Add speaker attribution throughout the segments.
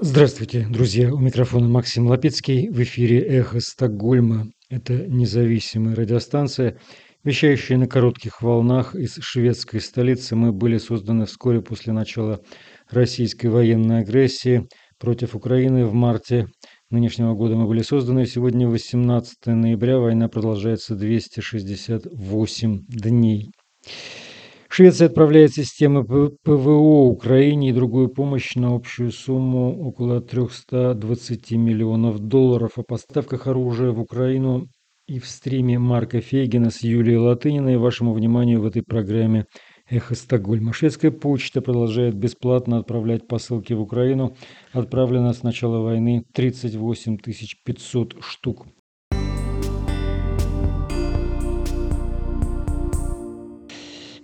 Speaker 1: Здравствуйте, друзья! У микрофона Максим Лапецкий. В эфире «Эхо Стокгольма». Это независимая радиостанция, вещающая на коротких волнах из шведской столицы. Мы были созданы вскоре после начала российской военной агрессии против Украины в марте нынешнего года мы были созданы. Сегодня 18 ноября, война продолжается 268 дней. Швеция отправляет системы ПВО Украине и другую помощь на общую сумму около 320 миллионов долларов. О поставках оружия в Украину и в стриме Марка Фейгина с Юлией Латыниной вашему вниманию в этой программе «Эхо Стокгольма». Шведская почта продолжает бесплатно отправлять посылки в Украину. Отправлено с начала войны 38 500 штук.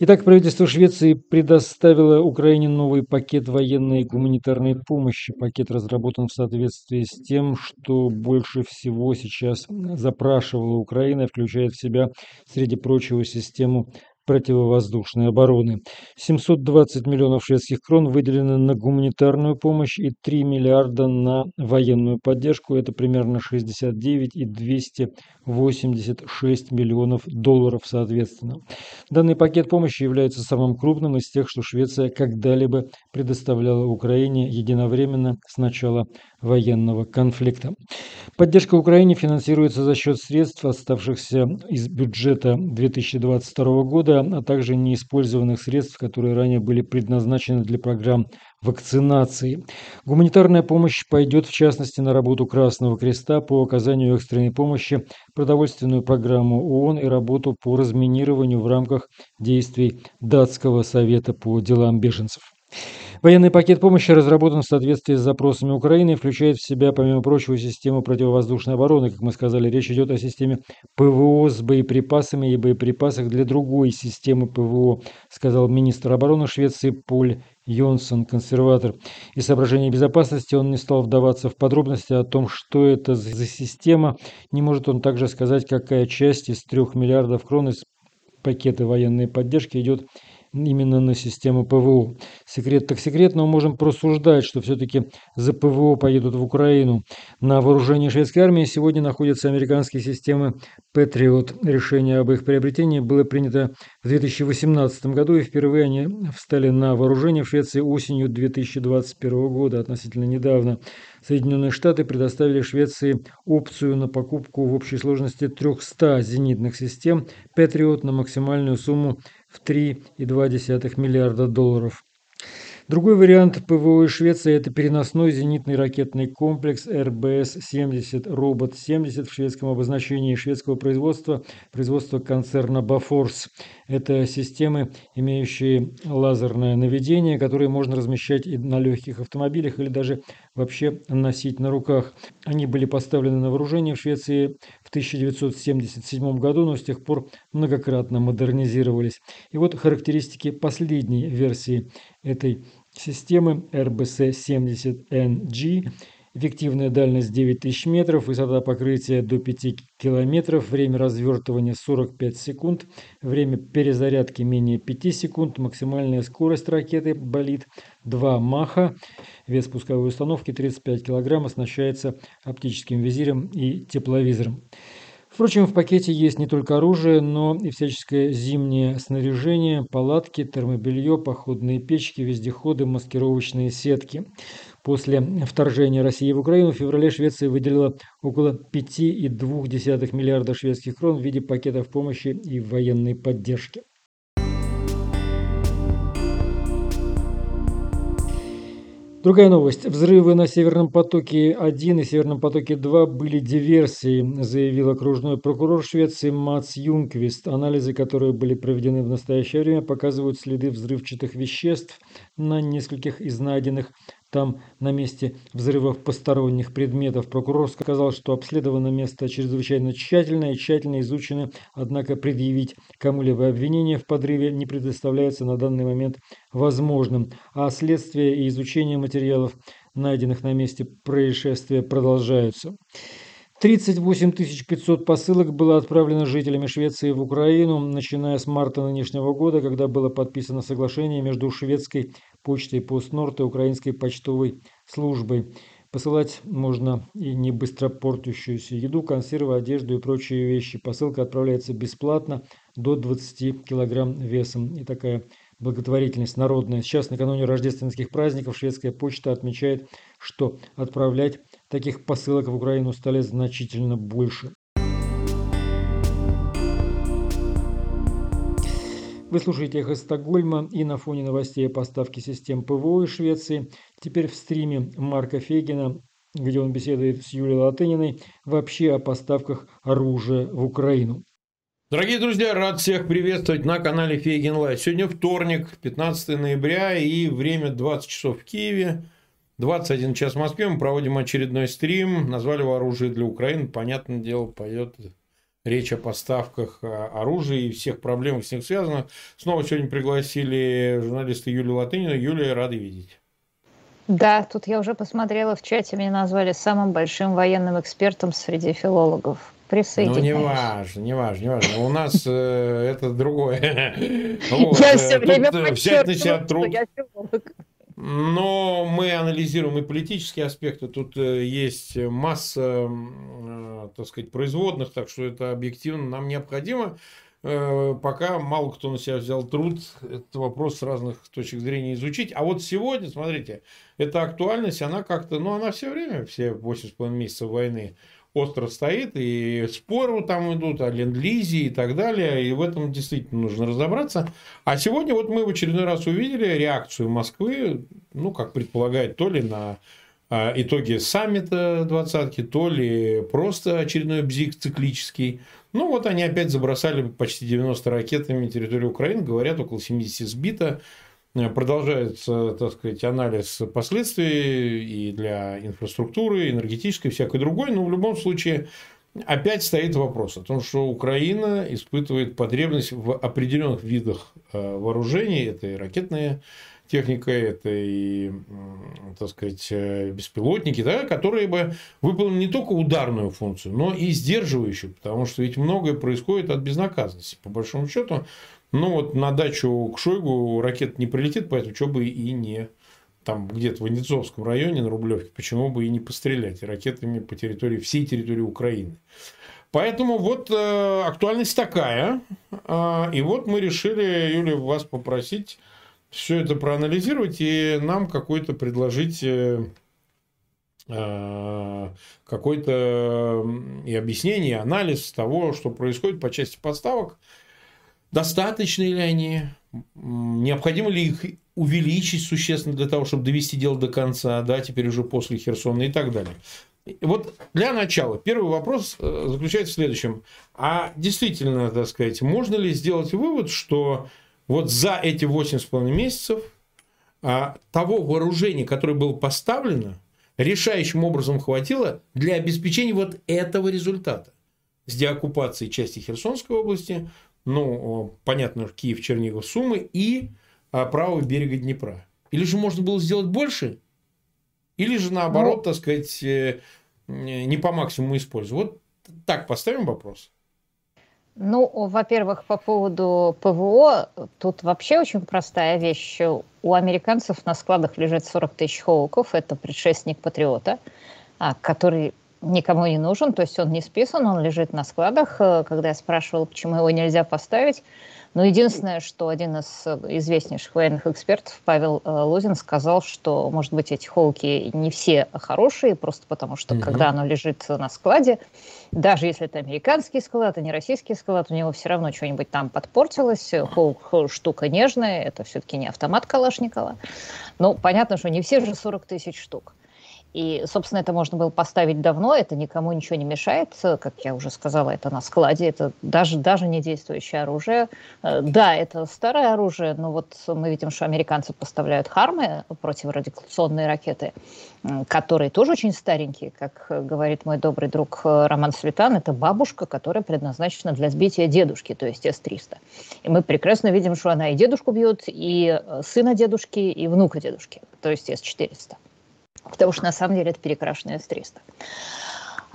Speaker 1: Итак, правительство Швеции предоставило Украине новый пакет военной и гуманитарной помощи. Пакет разработан в соответствии с тем, что больше всего сейчас запрашивала Украина, включает в себя, среди прочего, систему противовоздушной обороны. 720 миллионов шведских крон выделены на гуманитарную помощь и 3 миллиарда на военную поддержку. Это примерно 69 и 286 миллионов долларов соответственно. Данный пакет помощи является самым крупным из тех, что Швеция когда-либо предоставляла Украине единовременно с начала военного конфликта. Поддержка Украине финансируется за счет средств, оставшихся из бюджета 2022 года, а также неиспользованных средств, которые ранее были предназначены для программ вакцинации. Гуманитарная помощь пойдет в частности на работу Красного Креста по оказанию экстренной помощи, продовольственную программу ООН и работу по разминированию в рамках действий Датского совета по делам беженцев. Военный пакет помощи разработан в соответствии с запросами Украины и включает в себя, помимо прочего, систему противовоздушной обороны. Как мы сказали, речь идет о системе ПВО с боеприпасами и боеприпасах для другой системы ПВО, сказал министр обороны Швеции Поль Йонсон, консерватор. Из соображений безопасности он не стал вдаваться в подробности о том, что это за система. Не может он также сказать, какая часть из трех миллиардов крон из пакета военной поддержки идет именно на систему ПВО. Секрет так секрет, но можем просуждать, что все-таки за ПВО поедут в Украину. На вооружении шведской армии сегодня находятся американские системы Patriot. Решение об их приобретении было принято в 2018 году, и впервые они встали на вооружение в Швеции осенью 2021 года, относительно недавно. Соединенные Штаты предоставили Швеции опцию на покупку в общей сложности 300 зенитных систем Patriot на максимальную сумму в 3,2 миллиарда долларов. Другой вариант ПВО Швеции – это переносной зенитный ракетный комплекс РБС-70 «Робот-70» в шведском обозначении шведского производства, производства концерна «Бафорс». Это системы, имеющие лазерное наведение, которые можно размещать и на легких автомобилях или даже вообще носить на руках. Они были поставлены на вооружение в Швеции 1977 году, но с тех пор многократно модернизировались. И вот характеристики последней версии этой системы RBC-70NG. Эффективная дальность 9000 метров, высота покрытия до 5 километров, время развертывания 45 секунд, время перезарядки менее 5 секунд, максимальная скорость ракеты болит 2 маха, вес пусковой установки 35 килограмм, оснащается оптическим визиром и тепловизором. Впрочем, в пакете есть не только оружие, но и всяческое зимнее снаряжение, палатки, термобелье, походные печки, вездеходы, маскировочные сетки. После вторжения России в Украину в феврале Швеция выделила около 5,2 миллиарда шведских крон в виде пакетов помощи и военной поддержки. Другая новость. Взрывы на Северном потоке-1 и Северном потоке-2 были диверсией, заявил окружной прокурор Швеции Мац Юнквист. Анализы, которые были проведены в настоящее время, показывают следы взрывчатых веществ на нескольких из найденных там на месте взрывов посторонних предметов. Прокурор сказал, что обследовано место чрезвычайно тщательно и тщательно изучено, однако предъявить кому-либо обвинение в подрыве не предоставляется на данный момент возможным, а следствие и изучение материалов, найденных на месте происшествия, продолжаются. 38 500 посылок было отправлено жителями Швеции в Украину, начиная с марта нынешнего года, когда было подписано соглашение между шведской почтой Постнорд и украинской почтовой службой. Посылать можно и не быстро портящуюся еду, консервы, одежду и прочие вещи. Посылка отправляется бесплатно до 20 килограмм весом. И такая благотворительность народная. Сейчас, накануне рождественских праздников, шведская почта отмечает, что отправлять таких посылок в Украину стали значительно больше. Вы слушаете «Эхо Стокгольма» и на фоне новостей о поставке систем ПВО из Швеции. Теперь в стриме Марка Фегина, где он беседует с Юлией Латыниной, вообще о поставках оружия в Украину.
Speaker 2: Дорогие друзья, рад всех приветствовать на канале Фейгин Live. Сегодня вторник, 15 ноября и время 20 часов в Киеве. 21 час в Москве мы проводим очередной стрим. Назвали его «Оружие для Украины». Понятное дело, пойдет речь о поставках а, оружия и всех проблемах с ним связанных. Снова сегодня пригласили журналиста Юлию Латынину. Юлия, рады видеть.
Speaker 3: Да, тут я уже посмотрела в чате, меня назвали самым большим военным экспертом среди филологов.
Speaker 2: Присоединяюсь. Ну, не важно, не важно, не важно. У нас э, это другое.
Speaker 3: Я все время подчеркиваю,
Speaker 2: что я филолог. Но мы анализируем и политические аспекты. Тут э, есть масса, э, так сказать, производных, так что это объективно нам необходимо. Э, пока мало кто на себя взял труд этот вопрос с разных точек зрения изучить. А вот сегодня, смотрите, эта актуальность, она как-то, ну, она все время, все 8,5 месяцев войны, остро стоит, и споры там идут о ленд-лизе и так далее, и в этом действительно нужно разобраться. А сегодня вот мы в очередной раз увидели реакцию Москвы, ну, как предполагает, то ли на а, итоги саммита двадцатки, то ли просто очередной бзик циклический. Ну, вот они опять забросали почти 90 ракетами территорию Украины, говорят, около 70 сбито. Э, продолжается, так сказать, анализ последствий и для инфраструктуры, энергетической, всякой другой. Но в любом случае опять стоит вопрос о том, что Украина испытывает потребность в определенных видах э, вооружений. Это и ракетная техника, это и, так сказать, э, беспилотники, да, которые бы выполнили не только ударную функцию, но и сдерживающую, потому что ведь многое происходит от безнаказанности. По большому счету, ну, вот на дачу к Шойгу ракета не прилетит, поэтому что бы и не там где-то в Венецовском районе на Рублевке, почему бы и не пострелять ракетами по территории, всей территории Украины. Поэтому вот э, актуальность такая. Э, и вот мы решили, Юлия, вас попросить все это проанализировать и нам какой-то предложить э, э какое-то и объяснение, и анализ того, что происходит по части поставок Достаточны ли они? Необходимо ли их увеличить существенно для того, чтобы довести дело до конца, да, теперь уже после Херсона и так далее. Вот для начала первый вопрос э, заключается в следующем. А действительно, так сказать, можно ли сделать вывод, что вот за эти 8,5 месяцев а, того вооружения, которое было поставлено, решающим образом хватило для обеспечения вот этого результата с деоккупацией части Херсонской области, ну, понятно, Киев, Чернигов, Сумы и а, правого берега Днепра. Или же можно было сделать больше, или же наоборот, ну, так сказать, э, не по максимуму использовать. Вот так поставим вопрос.
Speaker 3: Ну, во-первых, по поводу ПВО, тут вообще очень простая вещь. У американцев на складах лежит 40 тысяч хоуков, это предшественник Патриота, а, который никому не нужен, то есть он не списан, он лежит на складах. Э, когда я спрашивала, почему его нельзя поставить, но единственное, что один из известнейших военных экспертов, Павел э, Лозин, сказал, что, может быть, эти холки не все хорошие, просто потому что, mm-hmm. когда оно лежит на складе, даже если это американский склад, а не российский склад, у него все равно что-нибудь там подпортилось. Холк штука нежная, это все-таки не автомат Калашникова. Ну, понятно, что не все же 40 тысяч штук. И, собственно, это можно было поставить давно, это никому ничего не мешает. Как я уже сказала, это на складе, это даже, даже не действующее оружие. Э, да, это старое оружие, но вот мы видим, что американцы поставляют хармы, противорадиационные ракеты, которые тоже очень старенькие, как говорит мой добрый друг э, Роман Светан, это бабушка, которая предназначена для сбития дедушки, то есть С-300. И мы прекрасно видим, что она и дедушку бьет, и э, сына дедушки, и внука дедушки, то есть С-400 потому что на самом деле это перекрашенная С-300.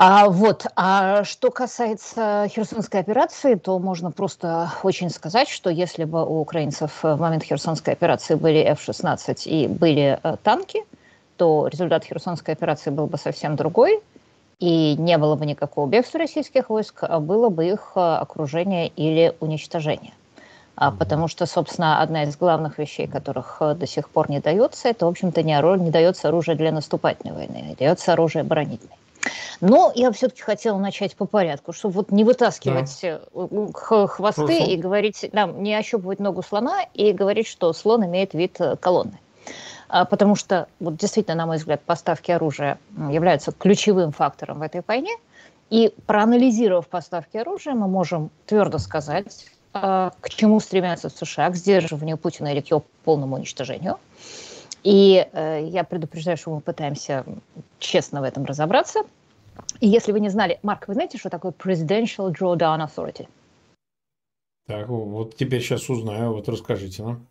Speaker 3: А, вот, а что касается Херсонской операции, то можно просто очень сказать, что если бы у украинцев в момент Херсонской операции были F-16 и были э, танки, то результат Херсонской операции был бы совсем другой, и не было бы никакого бегства российских войск, а было бы их э, окружение или уничтожение. А, потому что, собственно, одна из главных вещей, которых э, до сих пор не дается, это, в общем-то, не, не дается оружие для наступательной войны, а дается оружие оборонительной. Но я все-таки хотела начать по порядку, чтобы вот не вытаскивать да. Э, хвосты Хорошо. и говорить, да, не ощупывать ногу слона и говорить, что слон имеет вид э, колонны. А, потому что, вот действительно, на мой взгляд, поставки оружия являются ключевым фактором в этой войне. И проанализировав поставки оружия, мы можем твердо сказать, к чему стремятся США, к сдерживанию Путина или к его полному уничтожению – и э, я предупреждаю, что мы пытаемся честно в этом разобраться. И если вы не знали, Марк, вы знаете, что такое Presidential Drawdown Authority?
Speaker 2: Так, вот теперь сейчас узнаю, вот расскажите нам.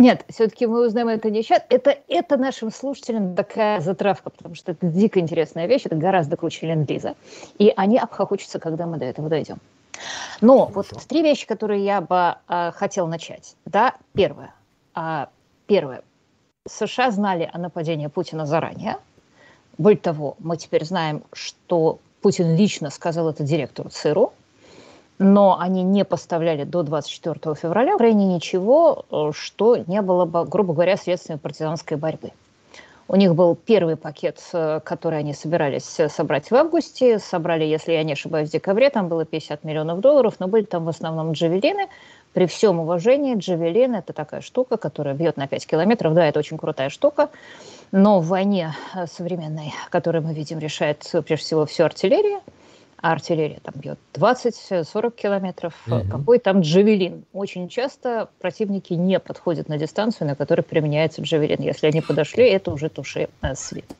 Speaker 3: Нет, все-таки мы узнаем это не сейчас. Это, это нашим слушателям такая затравка, потому что это дико интересная вещь, это гораздо круче ленд-лиза. И они обхохочутся, когда мы до этого дойдем. Но Хорошо. вот три вещи, которые я бы э, хотел начать. Да, первое. Э, первое. США знали о нападении Путина заранее. Более того, мы теперь знаем, что Путин лично сказал это директору ЦРУ, но они не поставляли до 24 февраля в Украине ничего, э, что не было бы, грубо говоря, средствами партизанской борьбы. У них был первый пакет, э, который они собирались э, собрать в августе. Собрали, если я не ошибаюсь, в декабре. Там было 50 миллионов долларов, но были там в основном джавелины – при всем уважении, джавелин – это такая штука, которая бьет на 5 километров. Да, это очень крутая штука. Но в войне э, современной, которую мы видим, решает прежде всего все артиллерия. А артиллерия там бьет 20-40 километров. Угу. Какой там джавелин? Очень часто противники не подходят на дистанцию, на которой применяется джавелин. Если они подошли, это уже туши э, свет.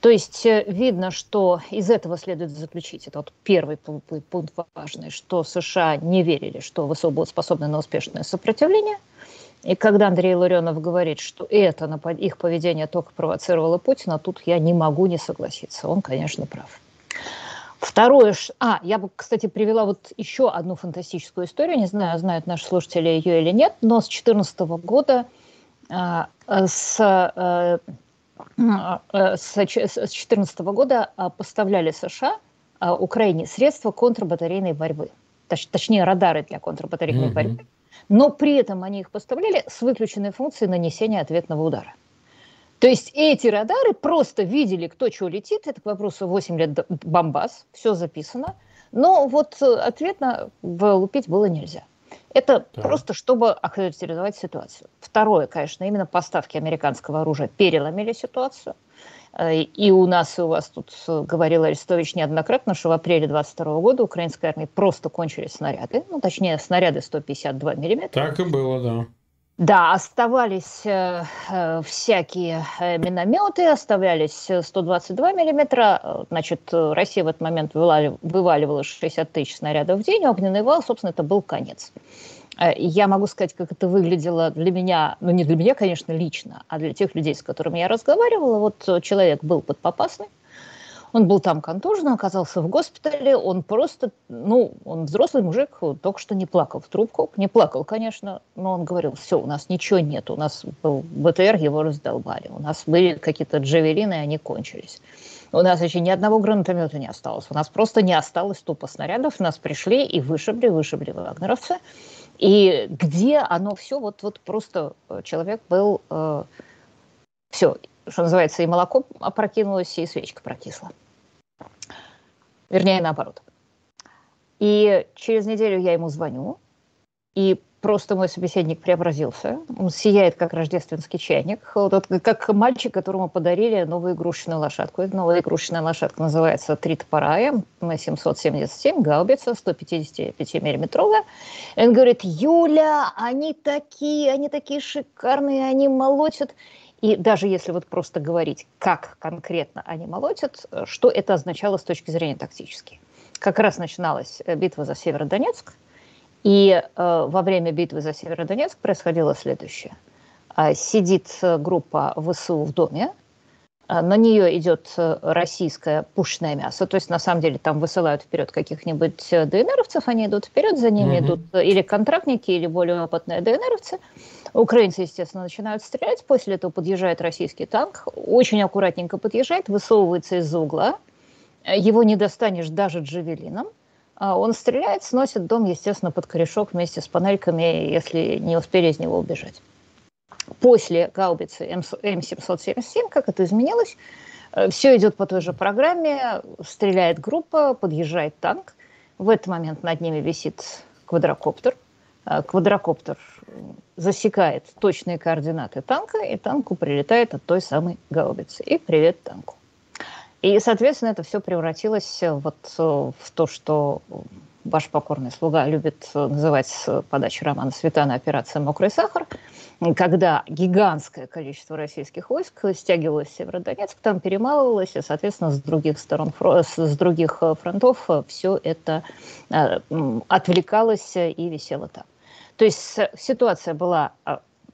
Speaker 3: То есть э, видно, что из этого следует заключить, это вот первый пункт важный, что США не верили, что ВСУ будут способны на успешное сопротивление. И когда Андрей Ларионов говорит, что это их поведение только провоцировало Путина, тут я не могу не согласиться. Он, конечно, прав. Второе, а, я бы, кстати, привела вот еще одну фантастическую историю, не знаю, знают наши слушатели ее или нет, но с 2014 года а, с а, Э, с 2014 года а, поставляли США а, Украине средства контрбатарейной борьбы, точ, точнее радары для контрбатарейной mm-hmm. борьбы, но при этом они их поставляли с выключенной функцией нанесения ответного удара. То есть эти радары просто видели, кто что летит, это к вопросу 8 лет бомбас, все записано, но вот э, ответно лупить было нельзя. Это да. просто чтобы охарактеризовать ситуацию. Второе, конечно, именно поставки американского оружия переломили ситуацию. Э, и у нас, и у вас тут э, говорил Арестович неоднократно, что в апреле 22 года украинской армии просто кончились снаряды, ну, точнее, снаряды 152 миллиметра.
Speaker 2: Так и было, да.
Speaker 3: Да, оставались э, э, всякие э, минометы, оставлялись 122 миллиметра. Значит, Россия в этот момент вываливала, вываливала 60 тысяч снарядов в день, огненный вал, собственно, это был конец. Э, я могу сказать, как это выглядело для меня, ну не для меня, конечно, лично, а для тех людей, с которыми я разговаривала. Вот человек был под попасный, он был там контужен, оказался в госпитале, он просто, ну, он взрослый мужик, только что не плакал в трубку. Не плакал, конечно, но он говорил, все, у нас ничего нет, у нас был БТР, его раздолбали, у нас были какие-то джавелины, и они кончились. У нас еще ни одного гранатомета не осталось. У нас просто не осталось тупо снарядов. Нас пришли и вышибли, вышибли вагнеровцы. И где оно все, вот, вот просто человек был, э, все, что называется, и молоко опрокинулось, и свечка прокисла. Вернее, наоборот. И через неделю я ему звоню, и просто мой собеседник преобразился. Он сияет, как рождественский чайник. Вот, как мальчик, которому подарили новую игрушечную лошадку. Эта новая игрушечная лошадка называется «Три топора М777, гаубица 155-миллиметровая». И он говорит, Юля, они такие, они такие шикарные, они молотят. И даже если вот просто говорить, как конкретно они молотят, что это означало с точки зрения тактической. Как раз начиналась э, битва за Северодонецк, и э, во время битвы за Северодонецк происходило следующее. Э, сидит группа ВСУ в доме, а, на нее идет э, российское пушное мясо, то есть на самом деле там высылают вперед каких-нибудь э, ДНРовцев, они идут вперед, за ними mm-hmm. идут э, или контрактники, или более опытные ДНРовцы. Украинцы, естественно, начинают стрелять, после этого подъезжает российский танк, очень аккуратненько подъезжает, высовывается из-за угла, его не достанешь даже джавелином, а он стреляет, сносит дом, естественно, под корешок вместе с панельками, если не успели из него убежать после гаубицы М777, как это изменилось, э, все идет по той же программе, стреляет группа, подъезжает танк. В этот момент над ними висит квадрокоптер. Э, квадрокоптер засекает точные координаты танка, и танку прилетает от той самой гаубицы. И привет танку. И, соответственно, это все превратилось вот э, в то, что ваш покорный слуга любит называть с подачи романа Светана «Операция «Мокрый сахар», когда гигантское количество российских войск стягивалось в Северодонецк, там перемалывалось, и, соответственно, с других сторон, с других э, фронтов э, все это э, отвлекалось и висело там. То есть ситуация была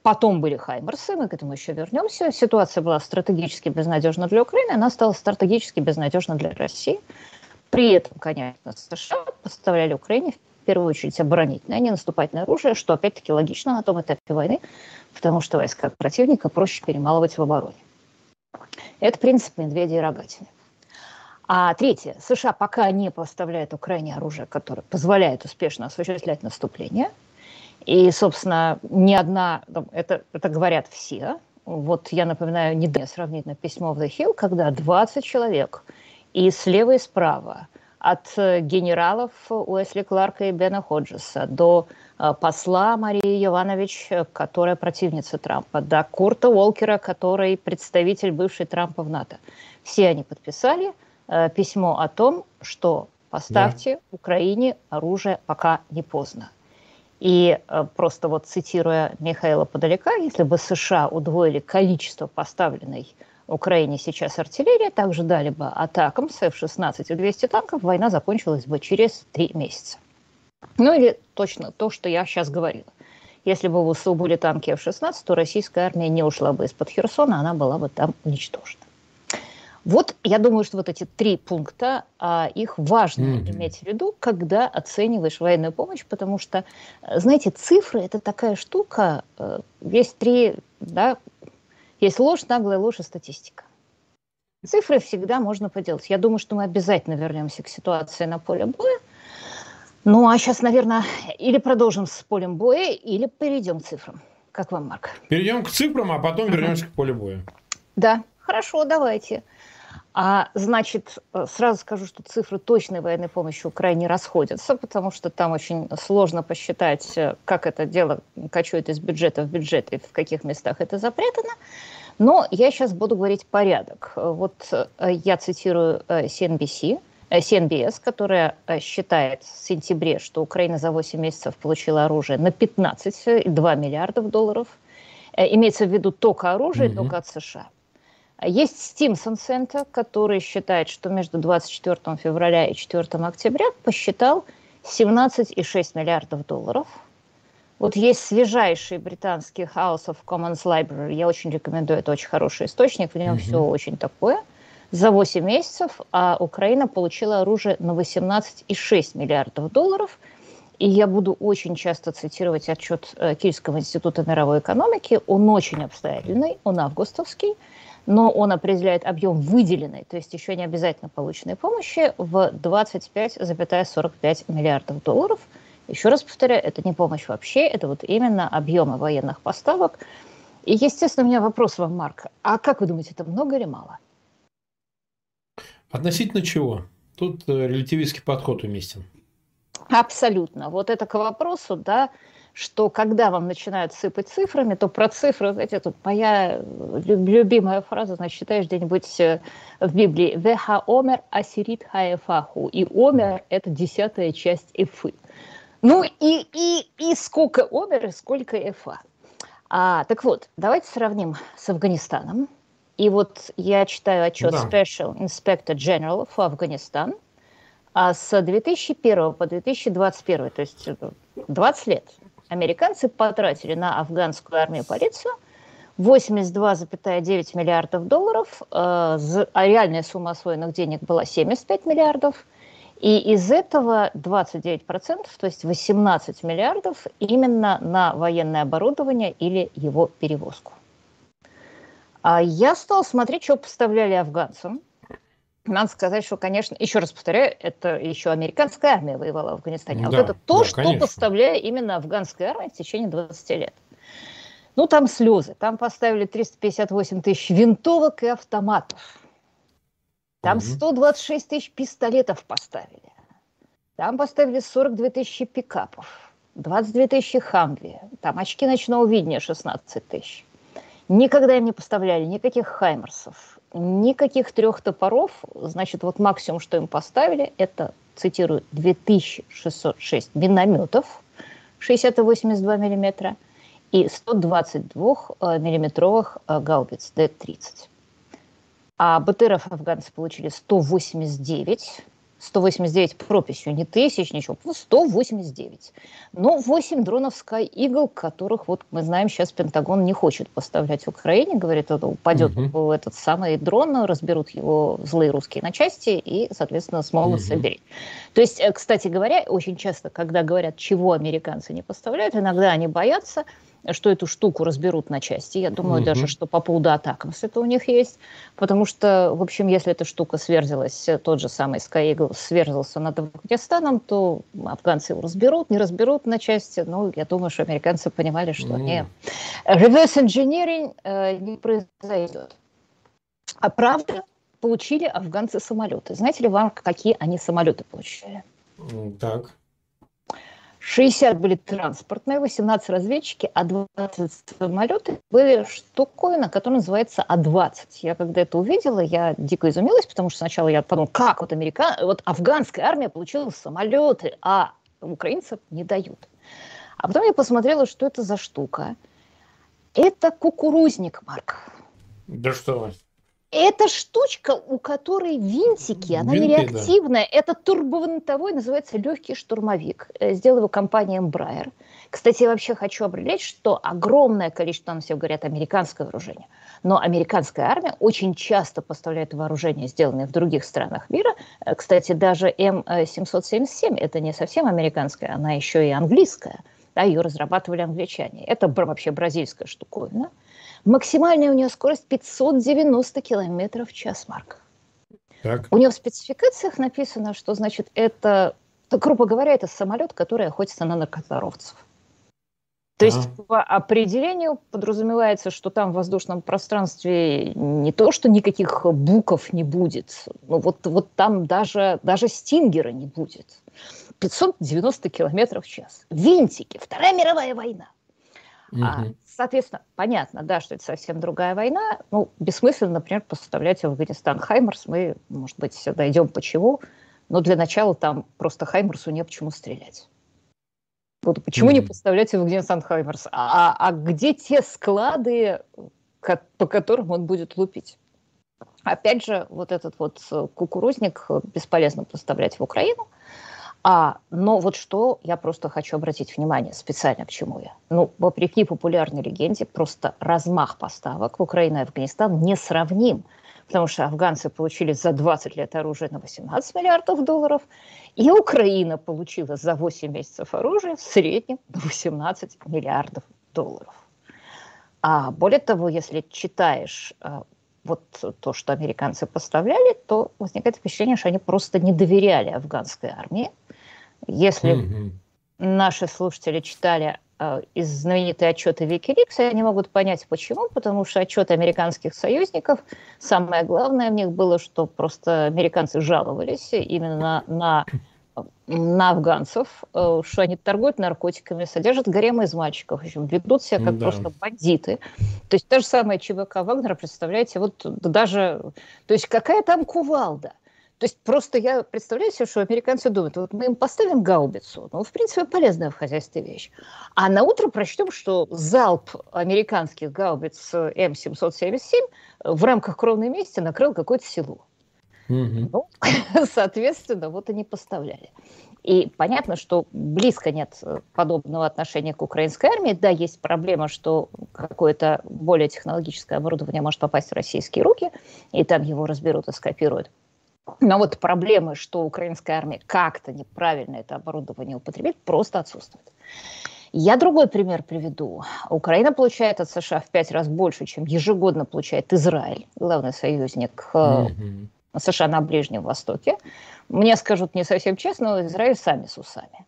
Speaker 3: Потом были Хаймерсы, мы к этому еще вернемся. Ситуация была стратегически безнадежна для Украины, она стала стратегически безнадежна для России. При этом, конечно, США поставляли Украине в первую очередь оборонительное, а не наступательное оружие, что опять-таки логично на том этапе войны, потому что войска противника проще перемалывать в обороне. Это принцип медведя и рогатины. А третье. США пока не поставляют Украине оружие, которое позволяет успешно осуществлять наступление. И, собственно, ни одна, это, это говорят все. Вот я напоминаю недавно сравнительно письмо в The Hill, когда 20 человек и слева, и справа от э, генералов Уэсли Кларка и Бена Ходжеса до э, посла Марии Иванович, э, которая противница Трампа, до Курта Уолкера, который представитель бывшей Трампа в НАТО. Все они подписали письмо о том, что поставьте да. Украине оружие, пока не поздно. И просто вот цитируя Михаила Подалека, если бы США удвоили количество поставленной Украине сейчас артиллерия, также дали бы атакам с F-16 и 200 танков, война закончилась бы через три месяца. Ну или точно то, что я сейчас говорила. Если бы в УСУ были танки F-16, то российская армия не ушла бы из-под Херсона, она была бы там уничтожена. Вот я думаю, что вот эти три пункта, а, их важно mm-hmm. иметь в виду, когда оцениваешь военную помощь, потому что, знаете, цифры – это такая штука, э, есть три да, есть ложь, наглая ложь и статистика. Цифры всегда можно поделать. Я думаю, что мы обязательно вернемся к ситуации на поле боя. Ну, а сейчас, наверное, или продолжим с полем боя, или перейдем к цифрам. Как вам, Марк?
Speaker 2: Перейдем к цифрам, а потом вернемся к полю боя.
Speaker 3: Да, хорошо, давайте. А значит, сразу скажу, что цифры точной военной помощи Украине расходятся, потому что там очень сложно посчитать, как это дело качует из бюджета в бюджет и в каких местах это запрятано. Но я сейчас буду говорить порядок. Вот э, я цитирую CNBC, э, CNBS, э, которая считает в сентябре, что Украина за 8 месяцев получила оружие на 15,2 миллиардов долларов. Имеется в виду только оружие, mm-hmm. только от США. Есть Стимсон Центр, который считает, что между 24 февраля и 4 октября посчитал 17,6 миллиардов долларов – вот есть свежайший британский House of Commons Library. Я очень рекомендую, это очень хороший источник, в нем mm-hmm. все очень такое. За 8 месяцев а Украина получила оружие на 18,6 миллиардов долларов. И я буду очень часто цитировать отчет э, Киевского института мировой экономики. Он очень обстоятельный, он августовский, но он определяет объем выделенной, то есть еще не обязательно полученной помощи, в 25,45 миллиардов долларов – еще раз повторяю, это не помощь вообще, это вот именно объемы военных поставок. И, естественно, у меня вопрос вам, Марк. А как вы думаете, это много или мало?
Speaker 2: Относительно чего? Тут э, релятивистский подход уместен.
Speaker 3: Абсолютно. Вот это к вопросу, да, что когда вам начинают сыпать цифрами, то про цифры, знаете, тут моя любимая фраза, значит, читаешь где-нибудь э, в Библии «Веха омер асирит хаефаху», и омер – это десятая часть эфы. Ну и, и, и сколько ОБЕР, и сколько ФА. А, так вот, давайте сравним с Афганистаном. И вот я читаю отчет да. Special Inspector General for Afghanistan а с 2001 по 2021, то есть 20 лет, американцы потратили на афганскую армию полицию 82,9 миллиардов долларов, а реальная сумма освоенных денег была 75 миллиардов, и из этого 29%, то есть 18 миллиардов, именно на военное оборудование или его перевозку. А я стала смотреть, что поставляли афганцам. Надо сказать, что, конечно, еще раз повторяю, это еще американская армия воевала в Афганистане. А да, вот это то, да, что конечно. поставляли именно афганская армия в течение 20 лет. Ну, там слезы. Там поставили 358 тысяч винтовок и автоматов. Там 126 тысяч пистолетов поставили. Там поставили 42 тысячи пикапов, 22 тысячи хамви. Там очки ночного видения 16 тысяч. Никогда им не поставляли никаких хаймерсов, никаких трех топоров. Значит, вот максимум, что им поставили, это, цитирую, 2606 минометов 60-82 миллиметра и 122-миллиметровых э, гаубиц Д-30. А БТРов афганцы получили 189, 189 прописью, не тысяч, ничего, 189. Но 8 дронов Sky Eagle, которых, вот мы знаем, сейчас Пентагон не хочет поставлять в Украине, говорит, это упадет угу. этот самый дрон, разберут его злые русские на части и, соответственно, смогут угу. соберить. То есть, э, кстати говоря, очень часто, когда говорят, чего американцы не поставляют, иногда они боятся, что эту штуку разберут на части. Я думаю угу. даже, что по поводу Атакамс это у них есть. Потому что, в общем, если эта штука сверзилась, тот же самый Sky сверзился над Афганистаном, то афганцы его разберут, не разберут на части. Ну, я думаю, что американцы понимали, что mm. не. Reverse engineering э, не произойдет. А правда, получили афганцы самолеты. Знаете ли вам, какие они самолеты получили?
Speaker 2: Так.
Speaker 3: 60 были транспортные, 18 разведчики, а 20 самолеты были штуковина, которая называется А-20. Я когда это увидела, я дико изумилась, потому что сначала я подумала, как вот, америка... вот афганская армия получила самолеты, а украинцев не дают. А потом я посмотрела, что это за штука. Это кукурузник, Марк.
Speaker 2: Да что
Speaker 3: это штучка, у которой винтики, она Винты, нереактивная. Да. Это турбовинтовой, называется легкий штурмовик. Э, сделала его компания Embraer. Кстати, я вообще хочу определить, что огромное количество, нам все говорят, американское вооружение. Но американская армия очень часто поставляет вооружение, сделанное в других странах мира. Э, кстати, даже М777 это не совсем американская, она еще и английская. Да, ее разрабатывали англичане. Это вообще бразильская штуковина. Максимальная у нее скорость 590 километров в час, Марк. Так. У нее в спецификациях написано, что, значит, это, грубо говоря, это самолет, который охотится на наркоторовцев. То есть а. по определению подразумевается, что там в воздушном пространстве не то, что никаких буков не будет, но вот, вот там даже, даже стингера не будет. 590 километров в час. Винтики. Вторая мировая война. Угу. А, соответственно, понятно, да, что это совсем другая война. Ну, бессмысленно, например, поставлять в Афганистан Хаймерс. Мы, может быть, дойдем почему. Но для начала там просто Хаймерсу не почему стрелять. Вот почему mm не поставлять в Афганистан Хаймерс? А, а, а где те склады, по которым он будет лупить? Опять же, вот этот вот кукурузник бесполезно поставлять в Украину – а, но вот что я просто хочу обратить внимание специально к чему я. Ну, вопреки популярной легенде, просто размах поставок в Украину и Афганистан несравним, потому что афганцы получили за 20 лет оружие на 18 миллиардов долларов, и Украина получила за 8 месяцев оружие в среднем на 18 миллиардов долларов. А более того, если читаешь а, вот то, что американцы поставляли, то возникает впечатление, что они просто не доверяли афганской армии, если mm-hmm. наши слушатели читали э, из знаменитые отчеты Wikileaks, они могут понять, почему. Потому что отчеты американских союзников, самое главное в них было, что просто американцы жаловались именно на, на афганцев, э, что они торгуют наркотиками, содержат гаремы из мальчиков, в общем, ведут себя как да. просто бандиты. То есть та же самая ЧВК Вагнера, представляете, вот даже... То есть какая там кувалда? То есть просто я представляю себе, что американцы думают, вот мы им поставим гаубицу, ну, в принципе, полезная в хозяйстве вещь, а на утро прочтем, что залп американских гаубиц М777 в рамках кровной мести накрыл какое-то село. Mm-hmm. Ну, соответственно, вот они поставляли. И понятно, что близко нет подобного отношения к украинской армии. Да, есть проблема, что какое-то более технологическое оборудование может попасть в российские руки, и там его разберут и скопируют. Но вот проблемы, что украинская армия как-то неправильно это оборудование употребит, просто отсутствует. Я другой пример приведу. Украина получает от США в пять раз больше, чем ежегодно получает Израиль, главный союзник mm-hmm. США на Ближнем Востоке. Мне скажут не совсем честно, но Израиль сами с усами.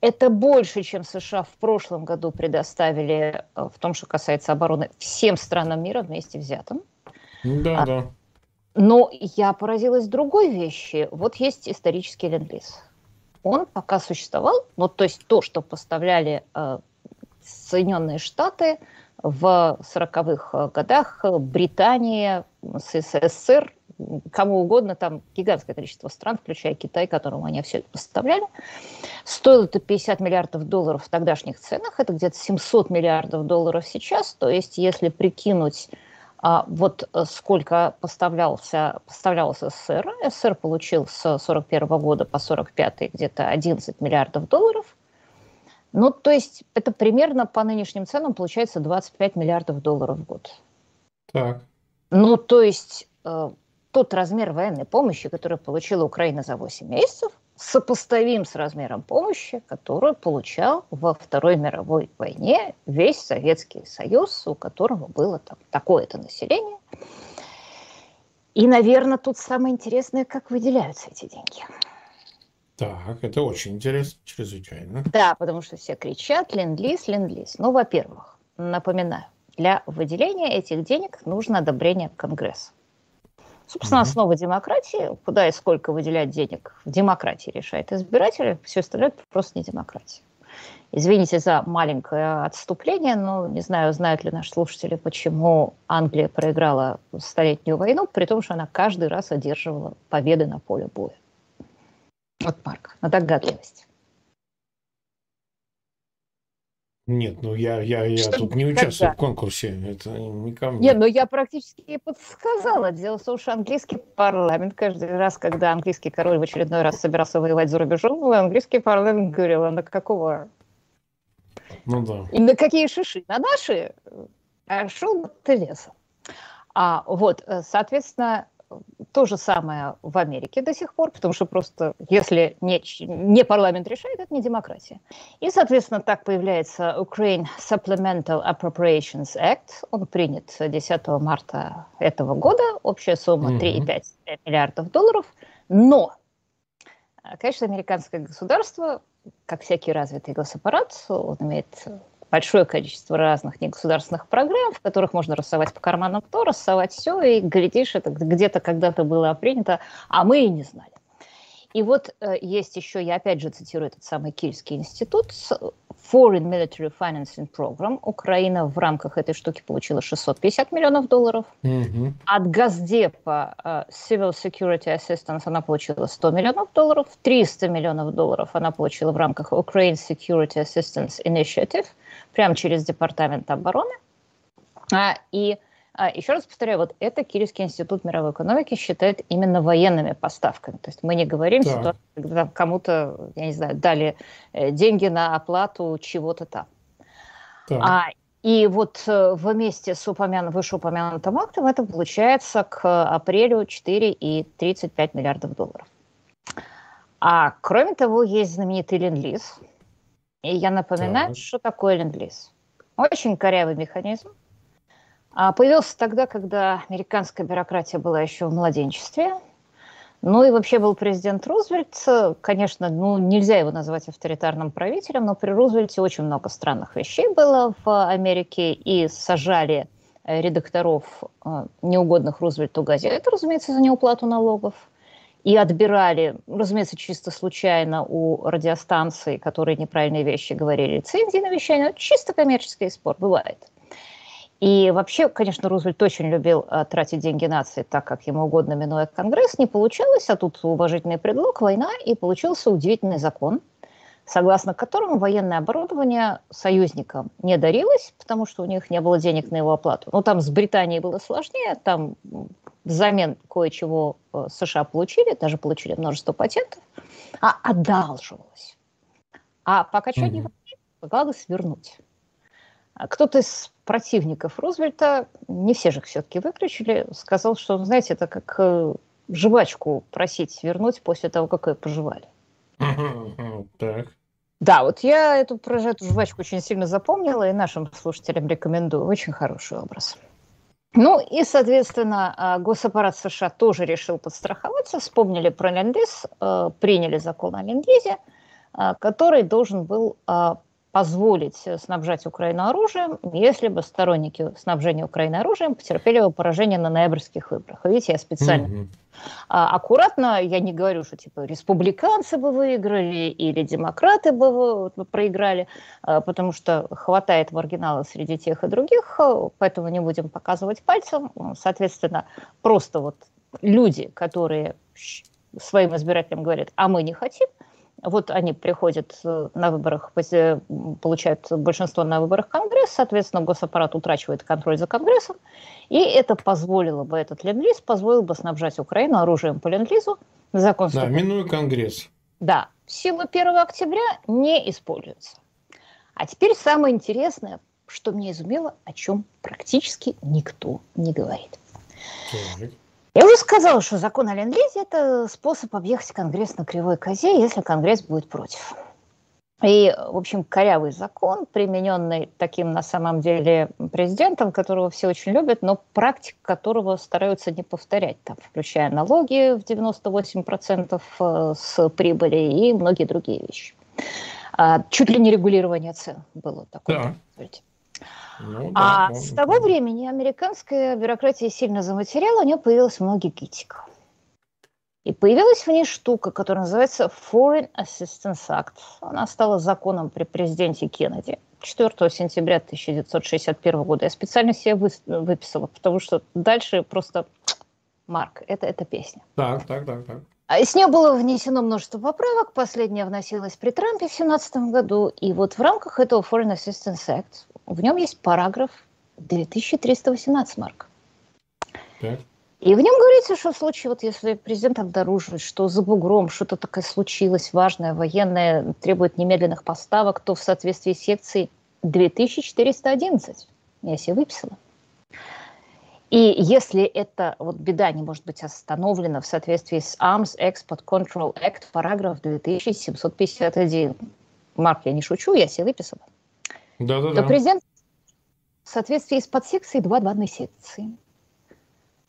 Speaker 3: Это больше, чем США в прошлом году предоставили э, в том, что касается обороны всем странам мира вместе взятым.
Speaker 2: Да, а, да.
Speaker 3: Но я поразилась другой вещи. Вот есть исторический ленд-лиз. Он пока существовал, ну то есть то, что поставляли э, Соединенные Штаты в 40-х э, годах, Британия, СССР, кому угодно, там гигантское количество стран, включая Китай, которому они все это поставляли. Стоило это 50 миллиардов долларов в тогдашних ценах, это где-то 700 миллиардов долларов сейчас, то есть если прикинуть вот э, сколько поставлялся, поставлял СССР. СССР получил с 41 года по 45 где-то 11 миллиардов долларов. Ну, то есть это примерно по нынешним ценам получается 25 миллиардов долларов в год.
Speaker 2: Так.
Speaker 3: Ну, то есть э, тот размер военной помощи, который получила Украина за 8 месяцев, сопоставим с размером помощи, которую получал во Второй мировой войне весь Советский Союз, у которого было там такое-то население. И, наверное, тут самое интересное, как выделяются эти деньги.
Speaker 2: Так, это очень интересно, чрезвычайно.
Speaker 3: Да, потому что все кричат ленд-лиз, ленд-лиз. Ну, во-первых, напоминаю, для выделения этих денег нужно одобрение Конгресса. Собственно, угу. основа демократии, куда и сколько выделять денег в демократии решает избиратель, все остальное просто не демократия. Извините за маленькое отступление, но не знаю, знают ли наши слушатели, почему Англия проиграла Столетнюю войну, при том, что она каждый раз одерживала победы на поле боя. Вот, Марк, на догадливость.
Speaker 2: Нет, ну я, я, я тут не участвую Когда? в конкурсе. Это не ко
Speaker 3: мне. Нет, но я практически подсказала. Дело в том, что английский парламент каждый раз, когда английский король в очередной раз собирался воевать за рубежом, английский парламент говорил, а на какого?
Speaker 2: Ну да.
Speaker 3: И на какие шиши? На наши? А шел ты лесом. А, вот, э, соответственно, то же самое в Америке до сих пор, потому что просто если не, не парламент решает, это не демократия. И, соответственно, так появляется Ukraine Supplemental Appropriations Act. Он принят 10 марта этого года. Общая сумма 3,5 миллиардов долларов. Но, конечно, американское государство, как всякий развитый госаппарат, он имеет большое количество разных негосударственных программ, в которых можно рассовать по карманам то, рассовать все, и, глядишь, это где-то когда-то было принято, а мы и не знали. И вот э, есть еще, я опять же цитирую этот самый Кильский институт, Foreign Military Financing Program. Украина в рамках этой штуки получила 650 миллионов долларов. Mm-hmm. От Газдепа uh, Civil Security Assistance она получила 100 миллионов долларов. 300 миллионов долларов она получила в рамках Ukraine Security Assistance Initiative, прямо через Департамент обороны. А, и а, еще раз повторяю, вот это Киевский институт мировой экономики считает именно военными поставками. То есть мы не говорим, да. когда кому-то, я не знаю, дали э, деньги на оплату чего-то там. Да. А, и вот э, вместе с упомян... вышеупомянутым актом это получается к апрелю 4,35 миллиардов долларов. А кроме того, есть знаменитый ленд-лиз. И я напоминаю, так. что такое ленд-лиз. Очень корявый механизм, а появился тогда, когда американская бюрократия была еще в младенчестве. Ну и вообще был президент Рузвельт. Конечно, ну, нельзя его назвать авторитарным правителем, но при Рузвельте очень много странных вещей было в Америке. И сажали э, редакторов э, неугодных Рузвельту газет, разумеется, за неуплату налогов. И отбирали, разумеется, чисто случайно у радиостанций, которые неправильные вещи говорили, лицензии на вещание. Чисто коммерческий спор бывает. И вообще, конечно, Рузвельт очень любил а, тратить деньги нации так, как ему угодно, минуя Конгресс. Не получилось, а тут уважительный предлог, война, и получился удивительный закон, согласно которому военное оборудование союзникам не дарилось, потому что у них не было денег на его оплату. Ну, там с Британией было сложнее, там взамен кое-чего э, США получили, даже получили множество патентов, а одалживалось. А пока что не предлагалось вернуть. А кто-то из противников Рузвельта, не все же их все-таки выключили, сказал, что, знаете, это как э, жвачку просить вернуть после того, как ее пожевали. Так. Да, вот я эту про эту жвачку очень сильно запомнила и нашим слушателям рекомендую. Очень хороший образ. Ну и, соответственно, а, госаппарат США тоже решил подстраховаться, вспомнили про ленд э, приняли закон о ленд э, который должен был а, позволить снабжать Украину оружием, если бы сторонники снабжения Украины оружием потерпели бы поражение на ноябрьских выборах. Видите, я специально mm-hmm. аккуратно, я не говорю, что типа республиканцы бы выиграли или демократы бы проиграли, а, потому что хватает в оригинала среди тех и других, поэтому не будем показывать пальцем. Соответственно, просто вот люди, которые своим избирателям говорят, а мы не хотим – вот они приходят э, на выборах, получают большинство на выборах Конгресс, соответственно, госаппарат утрачивает контроль за Конгрессом, и это позволило бы, этот ленд-лиз позволил бы снабжать Украину оружием по ленд-лизу.
Speaker 2: Закон да, минуя Конгресс.
Speaker 3: Да, сила 1 октября не используется. А теперь самое интересное, что меня изумило, о чем практически никто не говорит. Так. Я уже сказала, что закон о ленд – это способ объехать Конгресс на кривой козе, если Конгресс будет против. И, в общем, корявый закон, примененный таким на самом деле президентом, которого все очень любят, но практик которого стараются не повторять, там, включая налоги в 98% э, с прибыли и многие другие вещи. А, чуть ли не регулирование цен было такое. Да. Ну, да, а с того времени американская бюрократия сильно заматеряла, у нее появилось много гитиков. И появилась в ней штука, которая называется Foreign Assistance Act. Она стала законом при президенте Кеннеди 4 сентября 1961 года. Я специально себе выписала, потому что дальше просто Марк, это, это песня.
Speaker 2: Так, так, так, так.
Speaker 3: А из нее было внесено множество поправок. Последняя вносилась при Трампе в 2017 году. И вот в рамках этого Foreign Assistance Act в нем есть параграф 2318 марк. Так. И в нем говорится, что в случае, вот если президент обнаруживает, что за бугром что-то такое случилось важное, военное, требует немедленных поставок, то в соответствии с секцией 2411, я себе выписала. И если эта вот беда не может быть остановлена в соответствии с Arms Export Control Act, параграф 2751, Марк, я не шучу, я себе выписала, да, да, то президент в соответствии с подсекцией 2.2 секции.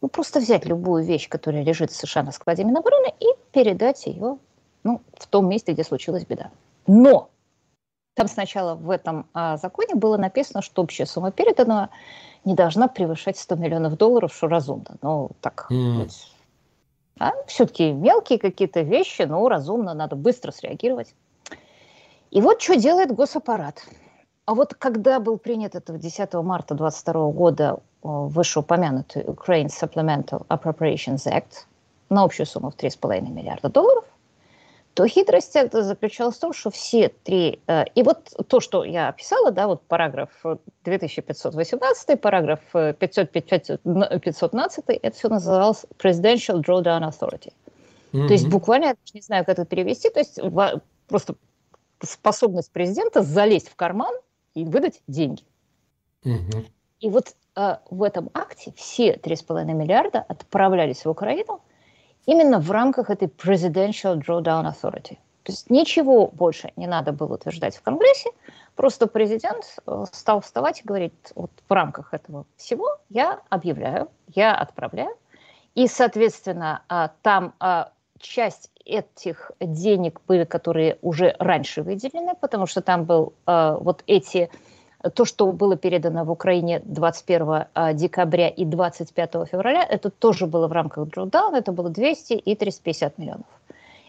Speaker 3: Ну, просто взять любую вещь, которая лежит в США на складе Минобороны, и передать ее ну, в том месте, где случилась беда. Но там сначала в этом а, законе было написано, что общая сумма переданного не должна превышать 100 миллионов долларов, что разумно. Ну, так mm. а, все-таки мелкие какие-то вещи, но разумно, надо быстро среагировать. И вот что делает госаппарат – а вот когда был принят это 10 марта 2022 года вышеупомянутый Ukraine Supplemental Appropriations Act на общую сумму в 3,5 миллиарда долларов, то хитрость это заключалась в том, что все три... Э, и вот то, что я описала, да, вот параграф 2518, параграф 515, это все называлось Presidential Drawdown Authority. Mm-hmm. То есть буквально, я не знаю, как это перевести, то есть просто способность президента залезть в карман и выдать деньги. Угу. И вот э, в этом акте все 3,5 миллиарда отправлялись в Украину именно в рамках этой Presidential Drawdown Authority. То есть ничего больше не надо было утверждать в Конгрессе, просто президент э, стал вставать и говорить, вот в рамках этого всего я объявляю, я отправляю, и, соответственно, э, там э, часть этих денег были, которые уже раньше выделены, потому что там был э, вот эти то, что было передано в Украине 21 э, декабря и 25 февраля, это тоже было в рамках drawdown, это было 200 и 350 миллионов.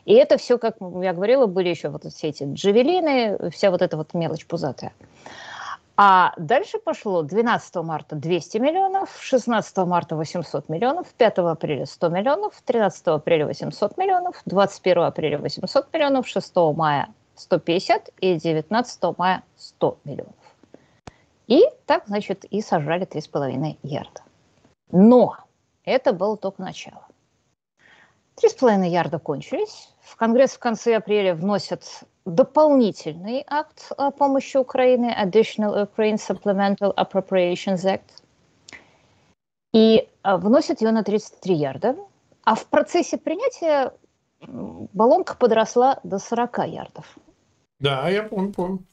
Speaker 3: И это все, как я говорила, были еще вот все эти джавелины, вся вот эта вот мелочь пузатая. А дальше пошло 12 марта 200 миллионов, 16 марта 800 миллионов, 5 апреля 100 миллионов, 13 апреля 800 миллионов, 21 апреля 800 миллионов, 6 мая 150 и 19 мая 100 миллионов. И так, значит, и сожрали 3,5 ярда. Но это было только начало. Три с половиной ярда кончились. В Конгресс в конце апреля вносят дополнительный акт о помощи Украине, Additional Ukraine Supplemental Appropriations Act, и а, вносят ее на 33 ярда. А в процессе принятия баллонка подросла до 40 ярдов.
Speaker 2: Да, я помню, помню.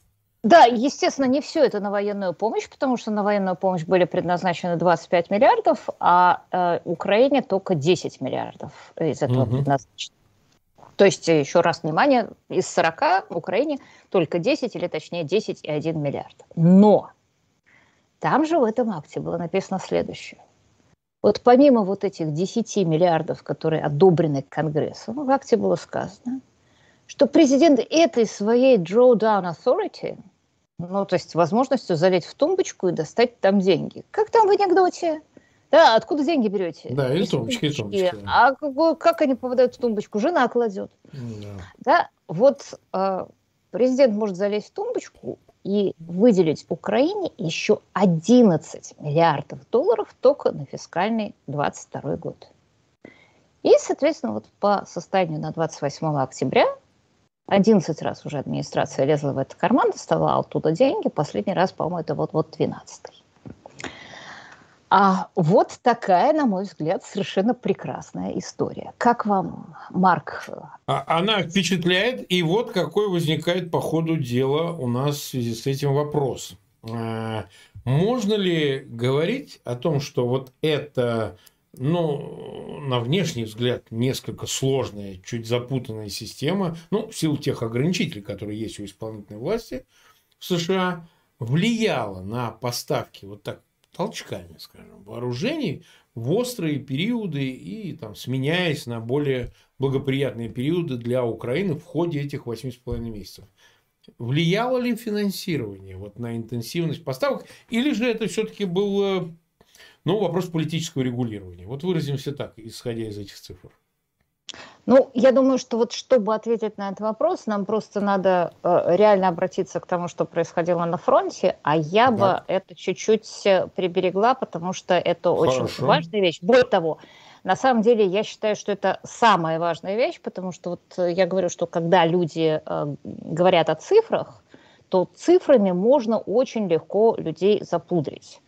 Speaker 3: Да, естественно, не все это на военную помощь, потому что на военную помощь были предназначены 25 миллиардов, а э, Украине только 10 миллиардов из этого угу. предназначено. То есть, еще раз внимание, из 40 Украине только 10, или точнее 10,1 миллиард. Но там же в этом акте было написано следующее. Вот помимо вот этих 10 миллиардов, которые одобрены Конгрессом, в акте было сказано, что президент этой своей drawdown authority – ну, то есть возможностью залезть в тумбочку и достать там деньги. Как там в анекдоте? Да, откуда деньги берете?
Speaker 2: Да, из тумбочки, из тумбочки.
Speaker 3: А как, как они попадают в тумбочку? Жена кладет. Да, да вот э, президент может залезть в тумбочку и выделить Украине еще 11 миллиардов долларов только на фискальный 22 год. И, соответственно, вот по состоянию на 28 октября 11 раз уже администрация лезла в этот карман, доставала оттуда деньги. Последний раз, по-моему, это вот-вот 12-й. А вот такая, на мой взгляд, совершенно прекрасная история. Как вам, Марк?
Speaker 2: А, она впечатляет, и вот какой возникает по ходу дела у нас в связи с этим вопрос. А, можно ли говорить о том, что вот это ну, на внешний взгляд, несколько сложная, чуть запутанная система, ну, в силу тех ограничителей, которые есть у исполнительной власти в США, влияла на поставки вот так толчками, скажем, вооружений в острые периоды и там, сменяясь на более благоприятные периоды для Украины в ходе этих 8,5 месяцев. Влияло ли финансирование вот на интенсивность поставок, или же это все-таки был ну, вопрос политического регулирования. Вот выразимся так, исходя из этих цифр.
Speaker 3: Ну, я думаю, что вот чтобы ответить на этот вопрос, нам просто надо э, реально обратиться к тому, что происходило на фронте, а я да. бы это чуть-чуть э, приберегла, потому что это Хорошо. очень важная вещь. Более того, на самом деле я считаю, что это самая важная вещь, потому что вот э, я говорю, что когда люди э, говорят о цифрах, то цифрами можно очень легко людей запудрить.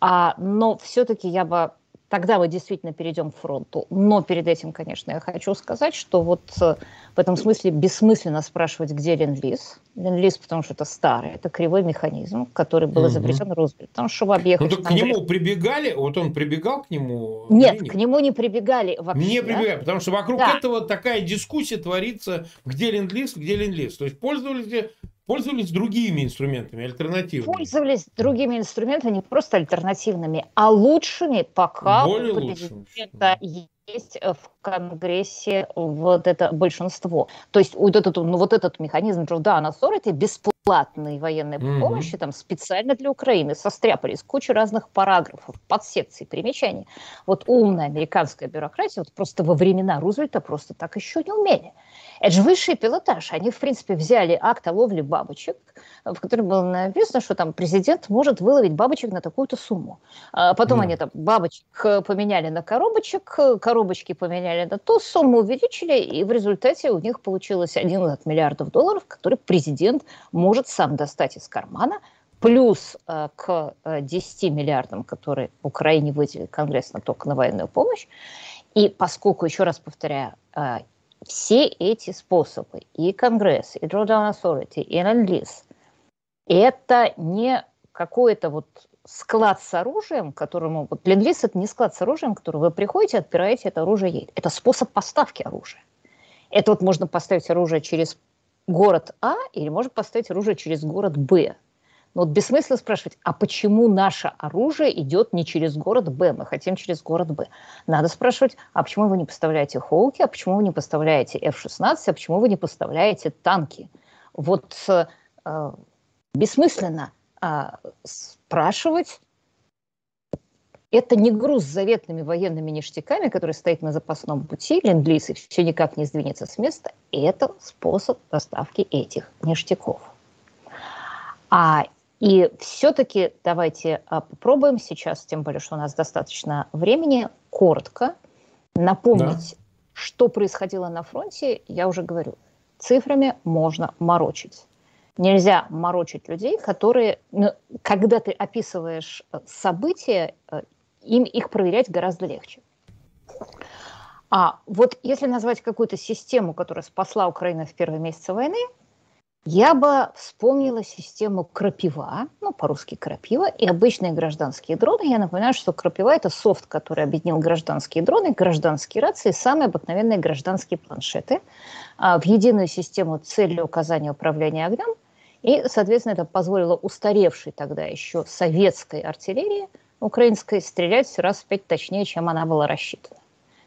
Speaker 3: А, но все-таки я бы тогда мы действительно перейдем к фронту. Но перед этим, конечно, я хочу сказать, что вот э, в этом смысле бессмысленно спрашивать, где Ленд-Лиз. Ленд-Лиз, потому что это старый, это кривой механизм, который был изобретен угу. Рузвельтом, чтобы объехать...
Speaker 2: Ну, так к нему прибегали, вот он прибегал к нему?
Speaker 3: Нет, к нему не прибегали вообще.
Speaker 2: Не прибегали, потому что вокруг да. этого такая дискуссия творится, где Ленд-Лиз, где Ленд-Лиз. То есть пользовались пользовались другими инструментами, альтернативными.
Speaker 3: Пользовались другими инструментами, не просто альтернативными, а лучшими, пока
Speaker 2: Более у президента
Speaker 3: есть в Конгрессе вот это большинство. То есть вот этот, ну, вот этот механизм Джордана Сорити бесплатной военной mm-hmm. помощи там специально для Украины состряпались куча разных параграфов, подсекций, примечаний. Вот умная американская бюрократия вот просто во времена Рузвельта просто так еще не умели. Это же высший пилотаж. Они, в принципе, взяли акт о ловле бабочек, в котором было написано, что там президент может выловить бабочек на такую-то сумму. А потом mm. они там бабочек поменяли на коробочек, коробочки поменяли на ту сумму, увеличили, и в результате у них получилось 11 миллиардов долларов, которые президент может сам достать из кармана, плюс э, к 10 миллиардам, которые Украине выделил Конгресс на только на военную помощь. И поскольку, еще раз повторяю, э, все эти способы, и Конгресс, и Drawdown Authority, и Ленд-Лиз, это не какой-то вот склад с оружием, которому... Вот Ленд-Лиз – это не склад с оружием, который вы приходите, отпираете, это оружие едет. Это способ поставки оружия. Это вот можно поставить оружие через город А или можно поставить оружие через город Б. Но вот бессмысленно спрашивать, а почему наше оружие идет не через город Б, мы хотим через город Б. Надо спрашивать, а почему вы не поставляете Хоуки, а почему вы не поставляете F-16, а почему вы не поставляете танки? Вот э, бессмысленно э, спрашивать это не груз с заветными военными ништяками, который стоит на запасном пути, ленд-лиз, и все никак не сдвинется с места. Это способ доставки этих ништяков. А И все-таки давайте а, попробуем сейчас, тем более, что у нас достаточно времени, коротко напомнить, да. что происходило на фронте. Я уже говорю, цифрами можно морочить. Нельзя морочить людей, которые, ну, когда ты описываешь э, события, э, им их проверять гораздо легче. А вот если назвать какую-то систему, которая спасла Украину в первые месяцы войны, я бы вспомнила систему крапива, ну, по-русски крапива, и обычные гражданские дроны. Я напоминаю, что крапива – это софт, который объединил гражданские дроны, гражданские рации, самые обыкновенные гражданские планшеты а, в единую систему цели указания управления огнем. И, соответственно, это позволило устаревшей тогда еще советской артиллерии украинской стрелять в раз в пять точнее, чем она была рассчитана.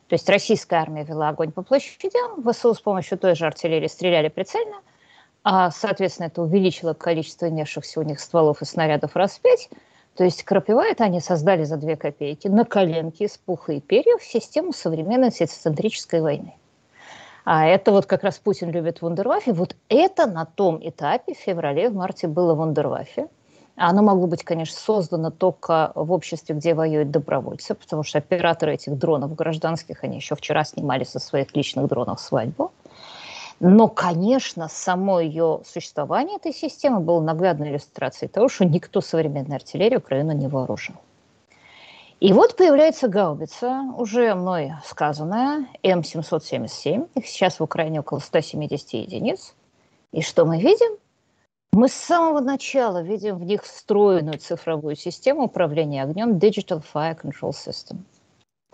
Speaker 3: То есть российская армия вела огонь по площадям, ВСУ с помощью той же артиллерии стреляли прицельно, а, соответственно, это увеличило количество имевшихся у них стволов и снарядов раз в пять. То есть крапива это они создали за две копейки на коленке из пуха и перьев систему современной сецентрической войны. А это вот как раз Путин любит вундерваффе. Вот это на том этапе в феврале, в марте было вундерваффе. Оно могло быть, конечно, создано только в обществе, где воюют добровольцы, потому что операторы этих дронов гражданских, они еще вчера снимали со своих личных дронов свадьбу. Но, конечно, само ее существование этой системы было наглядной иллюстрацией того, что никто современной артиллерии Украину не вооружил. И вот появляется гаубица, уже мной сказанная, М777. Их сейчас в Украине около 170 единиц. И что мы видим? Мы с самого начала видим в них встроенную цифровую систему управления огнем Digital Fire Control System.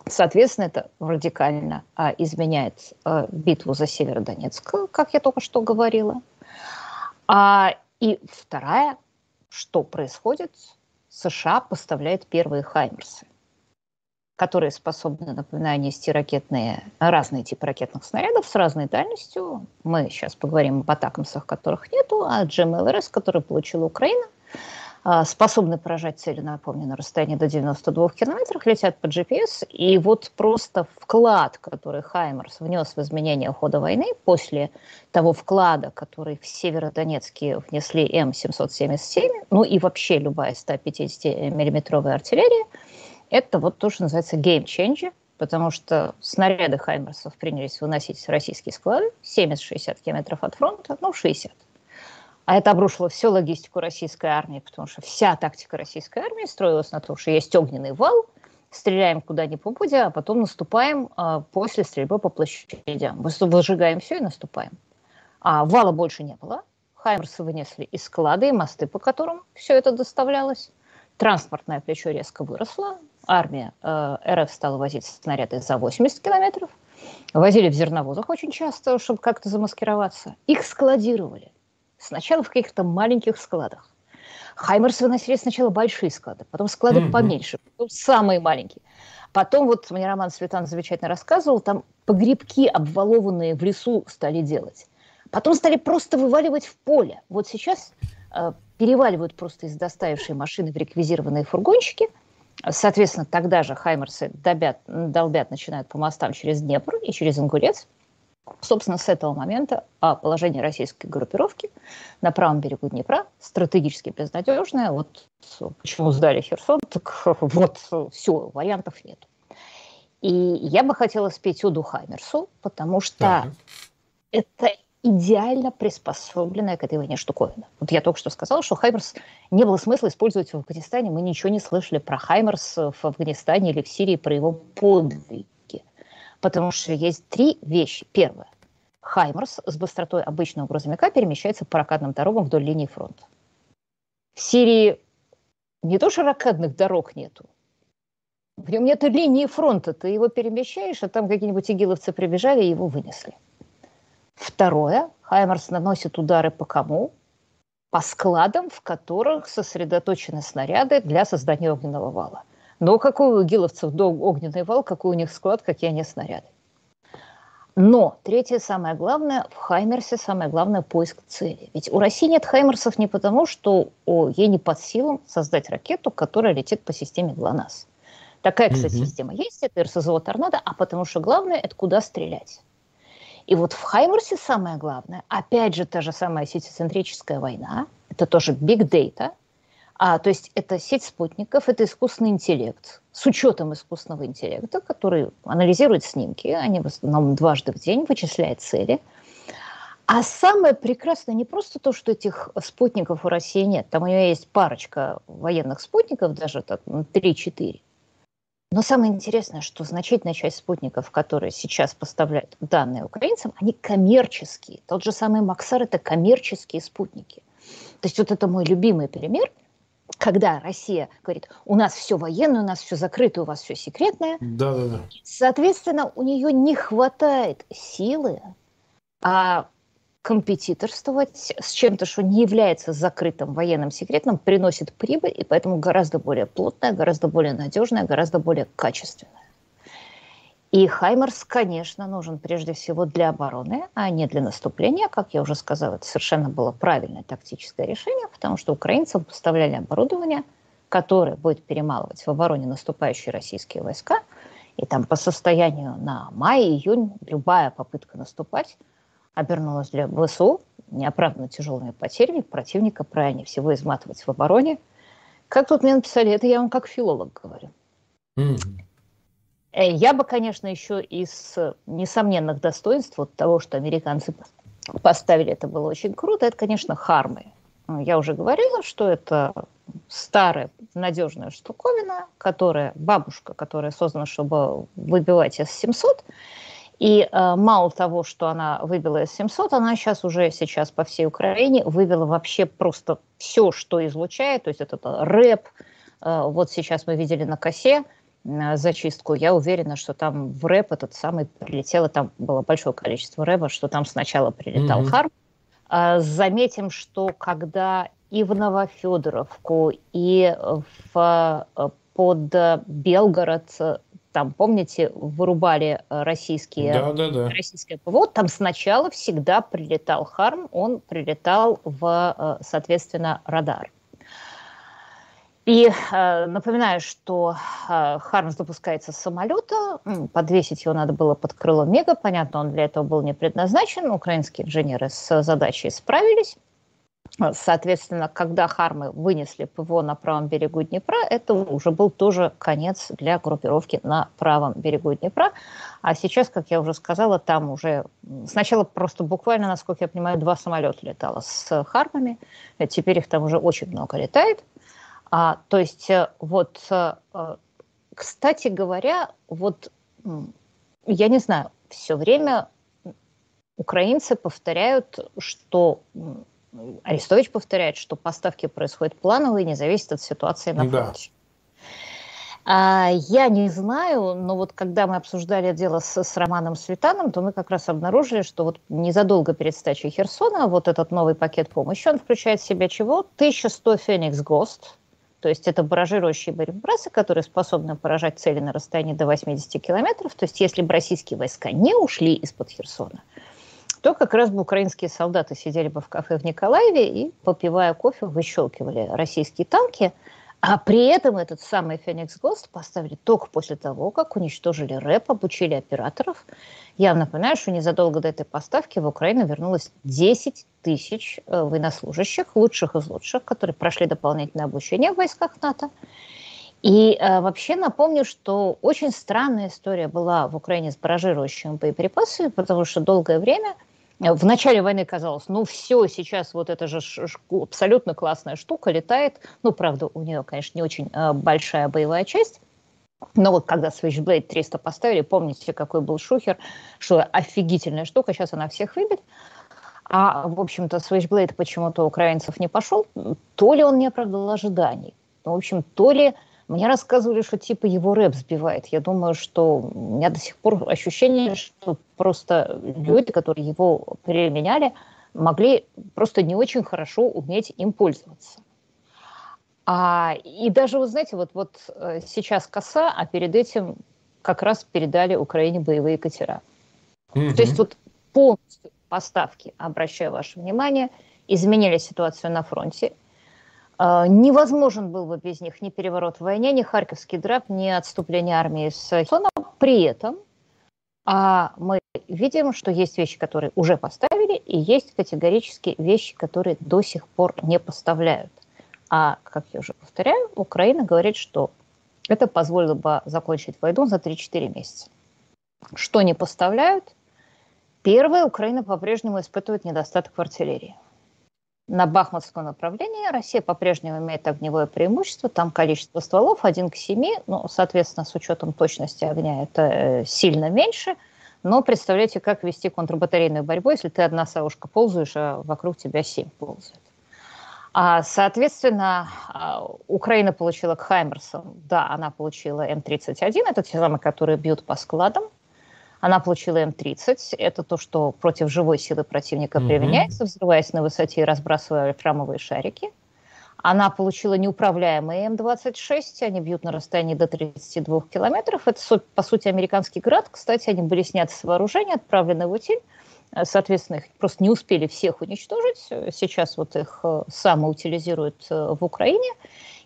Speaker 3: Соответственно, это радикально а, изменяет а, битву за Северодонецк, как я только что говорила. А, и вторая, что происходит, США поставляет первые «Хаймерсы», которые способны, напоминаю, нести ракетные, разные типы ракетных снарядов с разной дальностью. Мы сейчас поговорим об атакамсах, которых нету, а GMLRS, который получила Украина – а, способны поражать цели, напомню, на расстоянии до 92 километров, летят по GPS, и вот просто вклад, который Хаймерс внес в изменение хода войны после того вклада, который в Северодонецке внесли М777, ну и вообще любая 150-миллиметровая артиллерия, это вот то, что называется changer, потому что снаряды Хаймерсов принялись выносить в российские склады 70-60 километров от фронта, ну 60 а это обрушило всю логистику российской армии, потому что вся тактика российской армии строилась на том, что есть огненный вал, стреляем куда ни попадя, а потом наступаем а, после стрельбы по площадям. Выжигаем все и наступаем. А вала больше не было. Хаймерсы вынесли из склада и мосты, по которым все это доставлялось. Транспортное плечо резко выросло. Армия э, РФ стала возить снаряды за 80 километров. Возили в зерновозах очень часто, чтобы как-то замаскироваться. Их складировали. Сначала в каких-то маленьких складах. Хаймерс выносили сначала большие склады, потом склады mm-hmm. поменьше, потом самые маленькие. Потом, вот мне Роман Светан замечательно рассказывал, там погребки обвалованные в лесу стали делать. Потом стали просто вываливать в поле. Вот сейчас э, переваливают просто из доставившей машины в реквизированные фургончики. Соответственно, тогда же Хаймерсы долбят, долбят, начинают по мостам через Днепр и через Ингулец. Собственно, с этого момента положение российской группировки на правом берегу Днепра стратегически безнадежное. Вот почему сдали Херсон, так вот все, вариантов нет. И я бы хотела спеть Уду Хаммерсу, потому что да. это идеально приспособленная к этой войне штуковина. Вот я только что сказала, что Хаймерс не было смысла использовать в Афганистане. Мы ничего не слышали про Хаймерс в Афганистане или в Сирии, про его подвиг. Потому что есть три вещи. Первое. Хаймерс с быстротой обычного грузовика перемещается по ракадным дорогам вдоль линии фронта. В Сирии не то, что ракадных дорог нету, в нем нет линии фронта. Ты его перемещаешь, а там какие-нибудь игиловцы прибежали и его вынесли. Второе. Хаймерс наносит удары по кому? По складам, в которых сосредоточены снаряды для создания огненного вала. Но какой у гиловцев огненный вал, какой у них склад, какие они снаряды. Но третье, самое главное, в Хаймерсе самое главное поиск цели. Ведь у России нет Хаймерсов не потому, что о, ей не под силам создать ракету, которая летит по системе ГЛОНАСС. Такая, кстати, mm-hmm. система есть, это РСЗО «Торнадо», а потому что главное – это куда стрелять. И вот в Хаймерсе самое главное, опять же, та же самая сетицентрическая война, это тоже big data – А, то есть это сеть спутников, это искусственный интеллект с учетом искусственного интеллекта, который анализирует снимки, они в основном дважды в день вычисляет цели. А самое прекрасное не просто то, что этих спутников у России нет, там у нее есть парочка военных спутников, даже так, 3-4. Но самое интересное, что значительная часть спутников, которые сейчас поставляют данные украинцам, они коммерческие. Тот же самый Максар – это коммерческие спутники. То есть вот это мой любимый пример, когда Россия говорит, у нас все военное, у нас все закрыто, у вас все секретное.
Speaker 2: Да, да, да.
Speaker 3: Соответственно, у нее не хватает силы а компетиторствовать с чем-то, что не является закрытым военным секретом, приносит прибыль, и поэтому гораздо более плотная, гораздо более надежная, гораздо более качественная. И Хаймерс, конечно, нужен прежде всего для обороны, а не для наступления. Как я уже сказала, это совершенно было правильное тактическое решение, потому что украинцам поставляли оборудование, которое будет перемалывать в обороне наступающие российские войска. И там по состоянию на май, июнь любая попытка наступать – обернулась для ВСУ неоправданно тяжелыми потерями, противника правильнее всего изматывать в обороне. Как тут мне написали, это я вам как филолог говорю. Mm-hmm. Я бы, конечно, еще из несомненных достоинств вот того, что американцы поставили, это было очень круто, это, конечно, хармы. Я уже говорила, что это старая надежная штуковина, которая, бабушка, которая создана, чтобы выбивать С-700, и э, мало того, что она выбила С-700, она сейчас уже сейчас по всей Украине вывела вообще просто все, что излучает, то есть это, это рэп. Э, вот сейчас мы видели на косе э, зачистку, я уверена, что там в рэп этот самый прилетело, там было большое количество рэпа, что там сначала прилетал mm-hmm. Харм. Э, заметим, что когда и в Новофедоровку, и в, э, под Белгород там, помните, вырубали э, российские, да, да, да. российское ПВО, там сначала всегда прилетал Харм, он прилетал в, э, соответственно, радар. И э, напоминаю, что э, Хармс запускается с самолета, подвесить его надо было под крылом Мега, понятно, он для этого был не предназначен, украинские инженеры с задачей справились. Соответственно, когда Хармы вынесли ПВО на правом берегу Днепра, это уже был тоже конец для группировки на правом берегу Днепра. А сейчас, как я уже сказала, там уже сначала просто буквально, насколько я понимаю, два самолета летало с Хармами. Теперь их там уже очень много летает. А, то есть э, вот, э, кстати говоря, вот я не знаю, все время украинцы повторяют, что Арестович повторяет, что поставки происходят плановые, не зависят от ситуации на фронте. Да. А, я не знаю, но вот когда мы обсуждали дело с, с Романом Светаном, то мы как раз обнаружили, что вот незадолго перед сдачей Херсона вот этот новый пакет помощи, он включает в себя чего? 1100 Феникс ГОСТ, то есть это баражирующие боеприпасы, которые способны поражать цели на расстоянии до 80 километров. То есть если бы российские войска не ушли из-под Херсона, то как раз бы украинские солдаты сидели бы в кафе в Николаеве и, попивая кофе, выщелкивали российские танки, а при этом этот самый Феникс Гост поставили только после того, как уничтожили рэп, обучили операторов. Я напоминаю, что незадолго до этой поставки в Украину вернулось 10 тысяч э, военнослужащих, лучших из лучших, которые прошли дополнительное обучение в войсках НАТО. И э, вообще напомню, что очень странная история была в Украине с баражирующими боеприпасами, потому что долгое время – в начале войны казалось, ну все, сейчас вот эта же абсолютно классная штука летает. Ну, правда, у нее, конечно, не очень э, большая боевая часть. Но вот когда Switchblade 300 поставили, помните, какой был шухер, что офигительная штука, сейчас она всех выбит. А, в общем-то, Switchblade почему-то украинцев не пошел. То ли он не оправдал ожиданий, в общем, то ли мне рассказывали, что типа его рэп сбивает. Я думаю, что у меня до сих пор ощущение, что просто люди, которые его применяли, могли просто не очень хорошо уметь им пользоваться. А, и даже, вы знаете, вот, вот э, сейчас коса, а перед этим как раз передали Украине боевые катера. Mm-hmm. То есть вот полностью поставки, обращаю ваше внимание, изменили ситуацию на фронте. А, невозможен был бы без них ни переворот в войне, ни Харьковский драк, ни отступление армии с Херсона. При этом а мы видим, что есть вещи, которые уже поставили, и есть категорически вещи, которые до сих пор не поставляют. А, как я уже повторяю, Украина говорит, что это позволило бы закончить войну за 3-4 месяца. Что не поставляют? Первое, Украина по-прежнему испытывает недостаток в артиллерии. На Бахмутском направлении Россия по-прежнему имеет огневое преимущество. Там количество стволов 1 к 7, ну, соответственно, с учетом точности огня это э, сильно меньше. Но представляете, как вести контрбатарейную борьбу, если ты одна саушка ползаешь, а вокруг тебя 7 ползает. А, соответственно, а, Украина получила к Хаймерсам, да, она получила М-31, это те самые, которые бьют по складам. Она получила М-30, это то, что против живой силы противника mm-hmm. применяется, взрываясь на высоте и разбрасывая храмовые шарики. Она получила неуправляемые М-26, они бьют на расстоянии до 32 километров. Это, по сути, американский град. Кстати, они были сняты с вооружения, отправлены в утиль. Соответственно, их просто не успели всех уничтожить. Сейчас вот их э, самоутилизируют э, в Украине.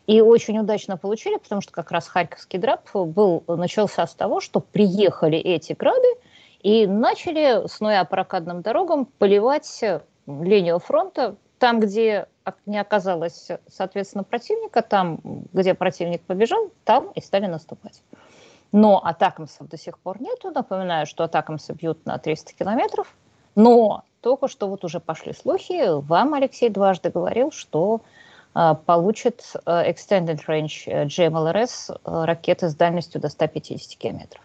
Speaker 3: И очень удачно получили, потому что как раз Харьковский драп был, начался с того, что приехали эти грады и начали, снуя по ракадным дорогам, поливать линию фронта там, где не оказалось, соответственно, противника, там, где противник побежал, там и стали наступать. Но атакамсов до сих пор нету. Напоминаю, что атакамсы бьют на 300 километров. Но только что вот уже пошли слухи, вам Алексей дважды говорил, что э, получит э, Extended Range э, GMLRS э, ракеты с дальностью до 150 километров.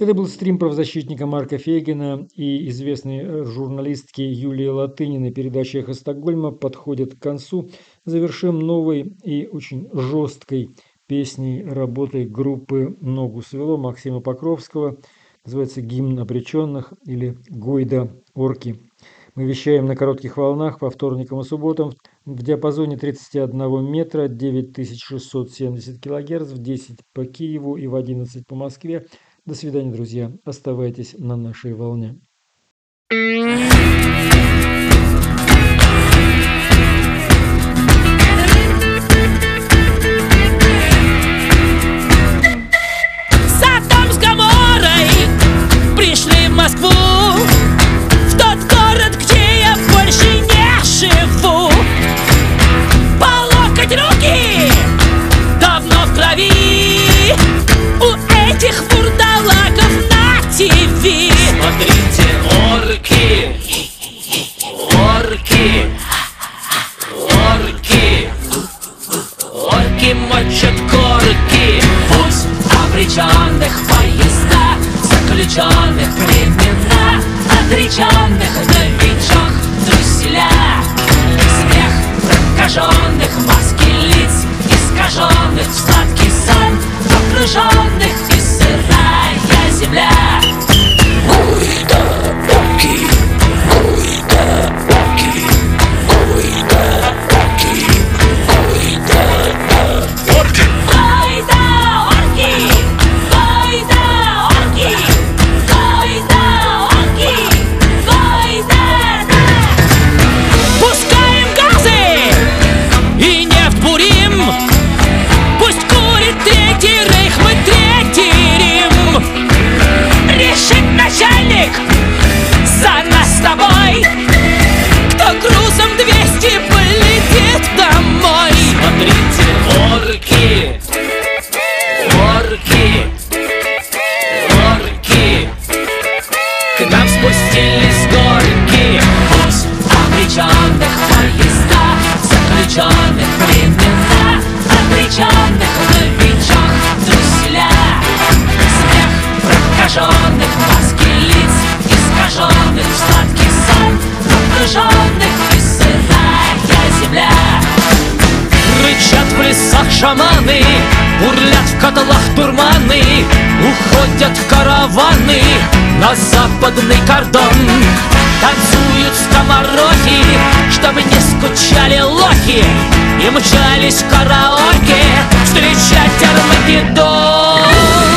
Speaker 4: Это был стрим правозащитника Марка Фейгина и известной э, журналистки Юлии Латыниной. Передача «Эхо Стокгольма» подходит к концу. Завершим новой и очень жесткой песней работы группы «Ногу свело» Максима Покровского. Называется «Гимн обреченных» или «Гойда орки». Мы вещаем на коротких волнах по вторникам и субботам в диапазоне 31 метра 9670 килогерц в 10 по Киеву и в 11 по Москве. До свидания, друзья. Оставайтесь на нашей волне.
Speaker 5: шаманы Бурлят в котлах турманы Уходят караваны на западный кордон. Танцуют скоморохи, чтобы не скучали лохи И мчались в караоке встречать Армагеддон.